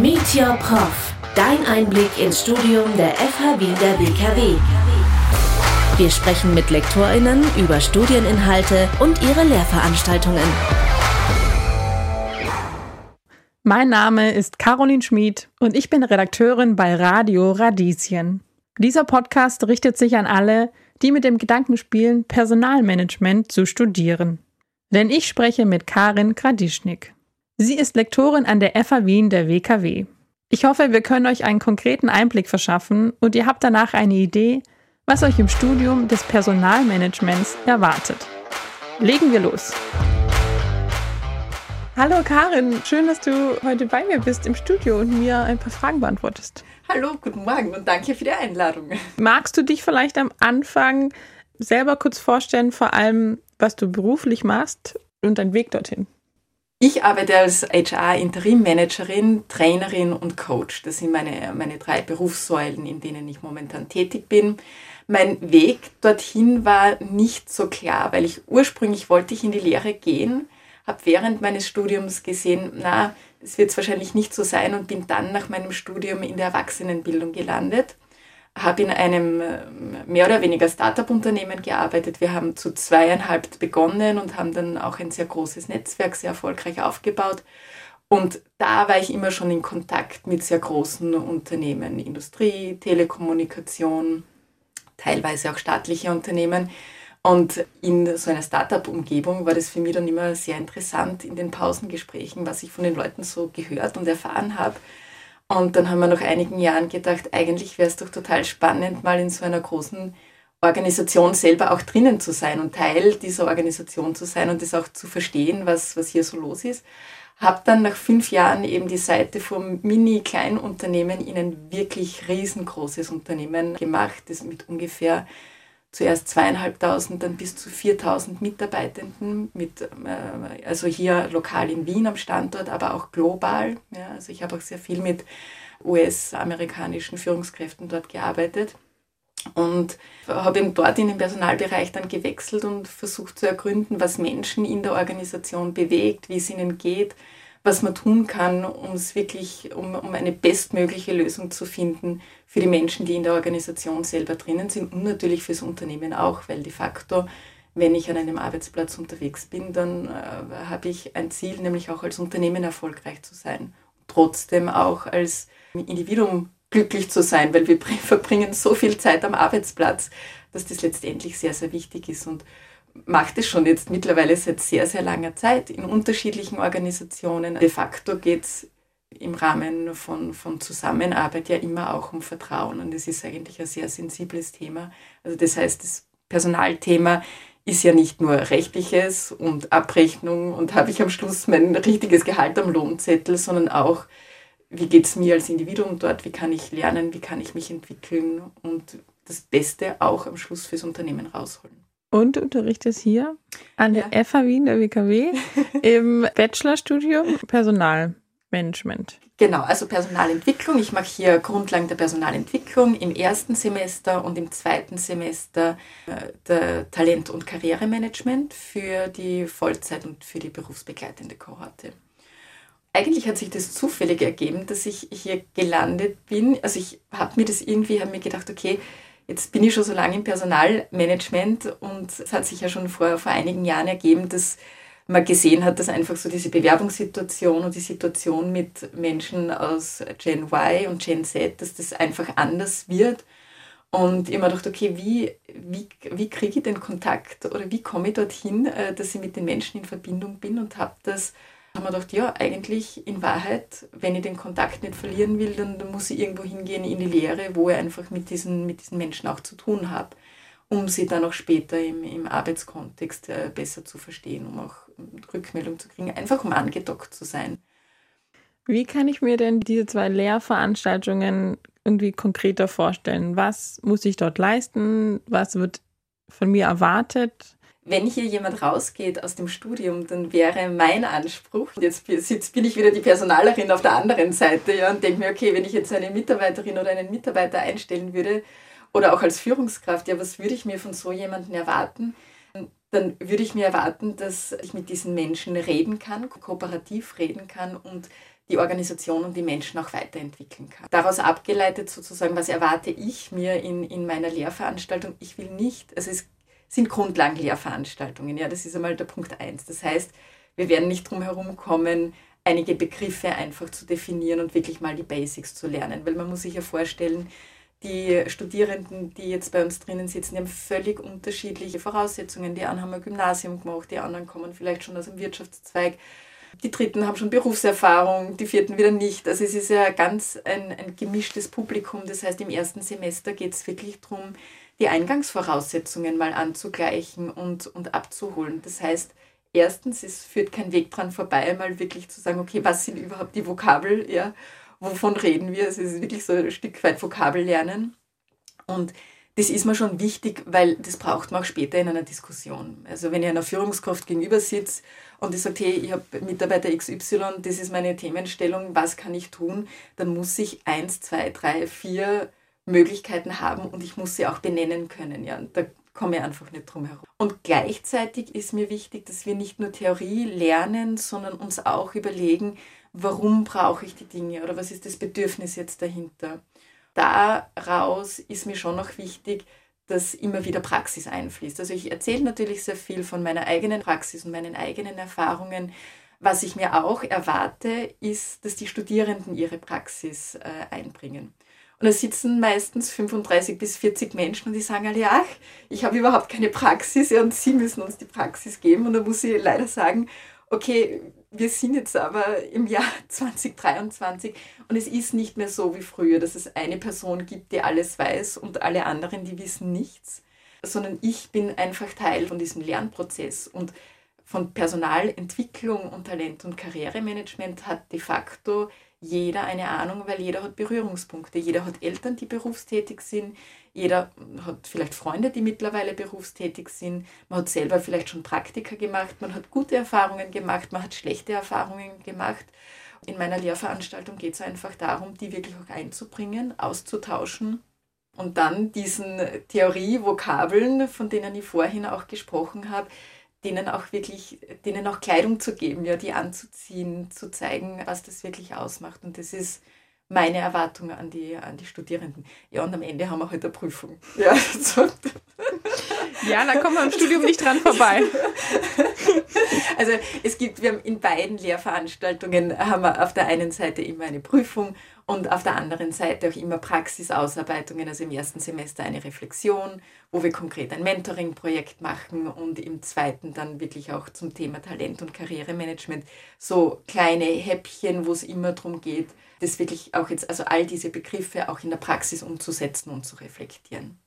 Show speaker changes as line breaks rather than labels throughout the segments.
Meet Your Prof. Dein Einblick ins Studium der FH Wien der WKW. Wir sprechen mit LektorInnen über Studieninhalte und ihre Lehrveranstaltungen.
Mein Name ist Caroline Schmid und ich bin Redakteurin bei Radio Radieschen. Dieser Podcast richtet sich an alle, die mit dem Gedanken spielen, Personalmanagement zu studieren. Denn ich spreche mit Karin Gradischnik. Sie ist Lektorin an der FA Wien der WKW. Ich hoffe, wir können euch einen konkreten Einblick verschaffen und ihr habt danach eine Idee, was euch im Studium des Personalmanagements erwartet. Legen wir los! Hallo Karin, schön, dass du heute bei mir bist im Studio und mir ein paar Fragen beantwortest.
Hallo, guten Morgen und danke für die Einladung.
Magst du dich vielleicht am Anfang selber kurz vorstellen, vor allem was du beruflich machst und dein Weg dorthin?
Ich arbeite als HR-Interim-Managerin, Trainerin und Coach. Das sind meine, meine drei Berufssäulen, in denen ich momentan tätig bin. Mein Weg dorthin war nicht so klar, weil ich ursprünglich wollte ich in die Lehre gehen, habe während meines Studiums gesehen, na, es wird wahrscheinlich nicht so sein und bin dann nach meinem Studium in der Erwachsenenbildung gelandet. Habe in einem äh, mehr oder weniger Startup-Unternehmen gearbeitet. Wir haben zu zweieinhalb begonnen und haben dann auch ein sehr großes Netzwerk sehr erfolgreich aufgebaut. Und da war ich immer schon in Kontakt mit sehr großen Unternehmen, Industrie, Telekommunikation, teilweise auch staatliche Unternehmen. Und in so einer Startup-Umgebung war das für mich dann immer sehr interessant in den Pausengesprächen, was ich von den Leuten so gehört und erfahren habe. Und dann haben wir nach einigen Jahren gedacht, eigentlich wäre es doch total spannend, mal in so einer großen Organisation selber auch drinnen zu sein und Teil dieser Organisation zu sein und das auch zu verstehen, was, was hier so los ist. Habe dann nach fünf Jahren eben die Seite vom Mini-Kleinunternehmen in ein wirklich riesengroßes Unternehmen gemacht, das mit ungefähr zuerst zweieinhalbtausend, dann bis zu 4000 Mitarbeitenden, mit, äh, also hier lokal in Wien am Standort, aber auch global. Ja, also ich habe auch sehr viel mit US-amerikanischen Führungskräften dort gearbeitet und habe eben dort in den Personalbereich dann gewechselt und versucht zu ergründen, was Menschen in der Organisation bewegt, wie es ihnen geht, was man tun kann, um es wirklich, um, um eine bestmögliche Lösung zu finden für die Menschen, die in der Organisation selber drinnen sind und natürlich fürs Unternehmen auch, weil de facto, wenn ich an einem Arbeitsplatz unterwegs bin, dann äh, habe ich ein Ziel, nämlich auch als Unternehmen erfolgreich zu sein. Trotzdem auch als Individuum glücklich zu sein, weil wir verbringen so viel Zeit am Arbeitsplatz, dass das letztendlich sehr, sehr wichtig ist. Und macht es schon jetzt mittlerweile seit sehr, sehr langer Zeit in unterschiedlichen Organisationen. De facto geht es im Rahmen von, von Zusammenarbeit ja immer auch um Vertrauen und es ist eigentlich ein sehr sensibles Thema. Also das heißt, das Personalthema ist ja nicht nur rechtliches und Abrechnung und habe ich am Schluss mein richtiges Gehalt am Lohnzettel, sondern auch, wie geht es mir als Individuum dort, wie kann ich lernen, wie kann ich mich entwickeln und das Beste auch am Schluss fürs Unternehmen rausholen.
Und unterrichtest hier an der ja. FH Wien, der WKW, im Bachelorstudium Personalmanagement.
Genau, also Personalentwicklung. Ich mache hier Grundlagen der Personalentwicklung im ersten Semester und im zweiten Semester äh, der Talent- und Karrieremanagement für die Vollzeit- und für die berufsbegleitende Kohorte. Eigentlich hat sich das zufällig ergeben, dass ich hier gelandet bin. Also ich habe mir das irgendwie, habe mir gedacht, okay, Jetzt bin ich schon so lange im Personalmanagement und es hat sich ja schon vor, vor einigen Jahren ergeben, dass man gesehen hat, dass einfach so diese Bewerbungssituation und die Situation mit Menschen aus Gen Y und Gen Z, dass das einfach anders wird. Und ich habe mir gedacht, okay, wie, wie, wie kriege ich den Kontakt oder wie komme ich dorthin, äh, dass ich mit den Menschen in Verbindung bin und habe das haben wir gedacht, ja, eigentlich in Wahrheit, wenn ich den Kontakt nicht verlieren will, dann, dann muss ich irgendwo hingehen in die Lehre, wo ich einfach mit diesen, mit diesen Menschen auch zu tun habe, um sie dann auch später im, im Arbeitskontext äh, besser zu verstehen, um auch Rückmeldung zu kriegen, einfach um angedockt zu sein.
Wie kann ich mir denn diese zwei Lehrveranstaltungen irgendwie konkreter vorstellen? Was muss ich dort leisten? Was wird von mir erwartet?
Wenn hier jemand rausgeht aus dem Studium, dann wäre mein Anspruch, jetzt, jetzt bin ich wieder die Personalerin auf der anderen Seite ja, und denke mir, okay, wenn ich jetzt eine Mitarbeiterin oder einen Mitarbeiter einstellen würde oder auch als Führungskraft, ja, was würde ich mir von so jemandem erwarten? dann würde ich mir erwarten, dass ich mit diesen Menschen reden kann, kooperativ reden kann und die Organisation und die Menschen auch weiterentwickeln kann. Daraus abgeleitet sozusagen, was erwarte ich mir in, in meiner Lehrveranstaltung? Ich will nicht, also es sind Grundlagenlehrveranstaltungen, ja, das ist einmal der Punkt eins. Das heißt, wir werden nicht drum herum kommen, einige Begriffe einfach zu definieren und wirklich mal die Basics zu lernen, weil man muss sich ja vorstellen, die Studierenden, die jetzt bei uns drinnen sitzen, die haben völlig unterschiedliche Voraussetzungen. Die einen haben ein Gymnasium gemacht, die anderen kommen vielleicht schon aus dem Wirtschaftszweig. Die Dritten haben schon Berufserfahrung, die Vierten wieder nicht. Also es ist ja ganz ein, ein gemischtes Publikum. Das heißt, im ersten Semester geht es wirklich darum, die Eingangsvoraussetzungen mal anzugleichen und, und abzuholen. Das heißt, erstens, es führt kein Weg dran vorbei, mal wirklich zu sagen, okay, was sind überhaupt die Vokabel, ja, wovon reden wir? Es ist wirklich so ein Stück weit Vokabel lernen. Und das ist mir schon wichtig, weil das braucht man auch später in einer Diskussion. Also wenn ich einer Führungskraft gegenüber sitze und ich sage, hey, ich habe Mitarbeiter XY, das ist meine Themenstellung, was kann ich tun, dann muss ich eins, zwei, drei, vier Möglichkeiten haben und ich muss sie auch benennen können. Ja. Da komme ich einfach nicht drum herum. Und gleichzeitig ist mir wichtig, dass wir nicht nur Theorie lernen, sondern uns auch überlegen, warum brauche ich die Dinge oder was ist das Bedürfnis jetzt dahinter. Daraus ist mir schon noch wichtig, dass immer wieder Praxis einfließt. Also ich erzähle natürlich sehr viel von meiner eigenen Praxis und meinen eigenen Erfahrungen. Was ich mir auch erwarte, ist, dass die Studierenden ihre Praxis äh, einbringen. Und da sitzen meistens 35 bis 40 Menschen und die sagen alle, ach, ich habe überhaupt keine Praxis und sie müssen uns die Praxis geben. Und da muss ich leider sagen, okay, wir sind jetzt aber im Jahr 2023 und es ist nicht mehr so wie früher, dass es eine Person gibt, die alles weiß und alle anderen, die wissen nichts, sondern ich bin einfach Teil von diesem Lernprozess und von Personalentwicklung und Talent- und Karrieremanagement hat de facto jeder eine Ahnung, weil jeder hat Berührungspunkte. Jeder hat Eltern, die berufstätig sind. Jeder hat vielleicht Freunde, die mittlerweile berufstätig sind. Man hat selber vielleicht schon Praktika gemacht. Man hat gute Erfahrungen gemacht. Man hat schlechte Erfahrungen gemacht. In meiner Lehrveranstaltung geht es einfach darum, die wirklich auch einzubringen, auszutauschen und dann diesen Theorie-Vokabeln, von denen ich vorhin auch gesprochen habe, denen auch wirklich, denen auch Kleidung zu geben, ja, die anzuziehen, zu zeigen, was das wirklich ausmacht. Und das ist meine Erwartung an die, an die Studierenden. Ja, und am Ende haben wir halt eine Prüfung. Ja, so.
Ja da kommen wir im Studium nicht dran vorbei.
Also es gibt, wir haben in beiden Lehrveranstaltungen haben wir auf der einen Seite immer eine Prüfung und auf der anderen Seite auch immer Praxisausarbeitungen, also im ersten Semester eine Reflexion, wo wir konkret ein Mentoring-Projekt machen und im zweiten dann wirklich auch zum Thema Talent- und Karrieremanagement so kleine Häppchen, wo es immer darum geht, das wirklich auch jetzt, also all diese Begriffe auch in der Praxis umzusetzen und zu reflektieren.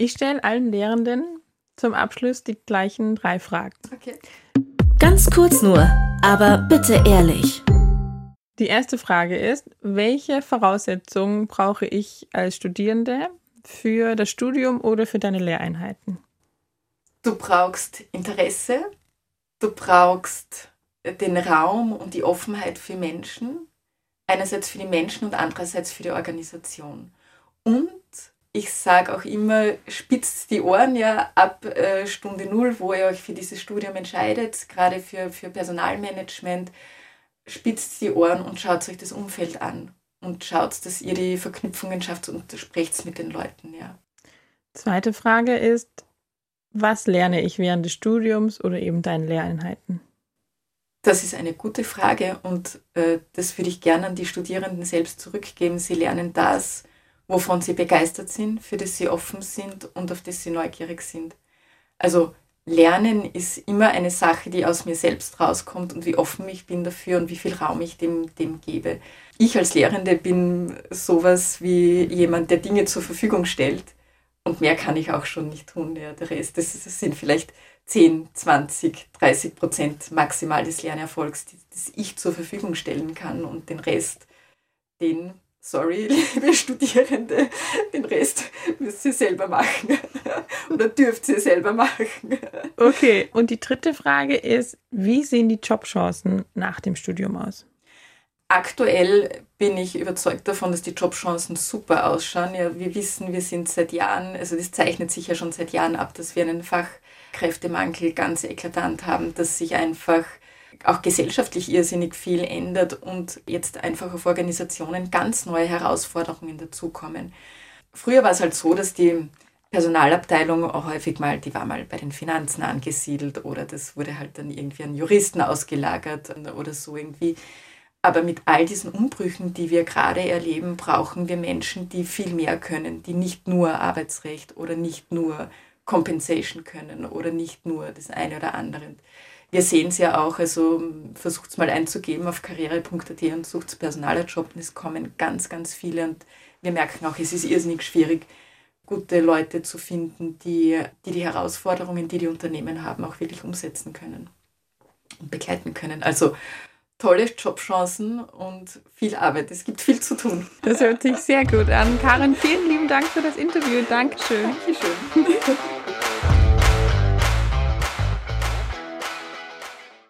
Ich stelle allen Lehrenden zum Abschluss die gleichen drei Fragen.
Okay. Ganz kurz nur, aber bitte ehrlich.
Die erste Frage ist, welche Voraussetzungen brauche ich als Studierende für das Studium oder für deine Lehreinheiten?
Du brauchst Interesse, du brauchst den Raum und die Offenheit für Menschen, einerseits für die Menschen und andererseits für die Organisation. Und ich sage auch immer, spitzt die Ohren ja ab äh, Stunde Null, wo ihr euch für dieses Studium entscheidet, gerade für, für Personalmanagement spitzt die Ohren und schaut euch das Umfeld an und schaut, dass ihr die Verknüpfungen schafft und sprecht mit den Leuten, ja.
Zweite Frage ist, was lerne ich während des Studiums oder eben deinen Lehreinheiten?
Das ist eine gute Frage und äh, das würde ich gerne an die Studierenden selbst zurückgeben. Sie lernen das, wovon sie begeistert sind, für das sie offen sind und auf das sie neugierig sind. Also Lernen ist immer eine Sache, die aus mir selbst rauskommt und wie offen ich bin dafür und wie viel Raum ich dem, dem gebe. Ich als Lehrende bin sowas wie jemand, der Dinge zur Verfügung stellt und mehr kann ich auch schon nicht tun. Ja, der Rest, das, das sind vielleicht 10, 20, 30 Prozent maximal des Lernerfolgs, das ich zur Verfügung stellen kann und den Rest, den sorry, liebe Studierende, den Rest müsst ihr selber machen oder dürft ihr selber machen.
Okay, und die dritte Frage ist, wie sehen die Jobchancen nach dem Studium aus?
Aktuell bin ich überzeugt davon, dass die Jobchancen super ausschauen. Ja, wir wissen, wir sind seit Jahren, also das zeichnet sich ja schon seit Jahren ab, dass wir einen Fach Kräftemangel ganz eklatant haben, dass sich einfach auch gesellschaftlich irrsinnig viel ändert und jetzt einfach auf Organisationen ganz neue Herausforderungen dazukommen. Früher war es halt so, dass die Personalabteilung auch häufig mal, die war mal bei den Finanzen angesiedelt oder das wurde halt dann irgendwie an Juristen ausgelagert oder so irgendwie. Aber mit all diesen Umbrüchen, die wir gerade erleben, brauchen wir Menschen, die viel mehr können, die nicht nur Arbeitsrecht oder nicht nur Compensation können oder nicht nur das eine oder andere. Wir sehen es ja auch, also versucht es mal einzugeben auf karriere.at und sucht Personalerjob und es kommen ganz, ganz viele und wir merken auch, es ist irrsinnig schwierig, gute Leute zu finden, die, die die Herausforderungen, die die Unternehmen haben, auch wirklich umsetzen können und begleiten können. Also tolle Jobchancen und viel Arbeit. Es gibt viel zu tun.
Das hört sich sehr gut an. Karin, vielen lieben Dank für das Interview. Dankeschön.
Dankeschön.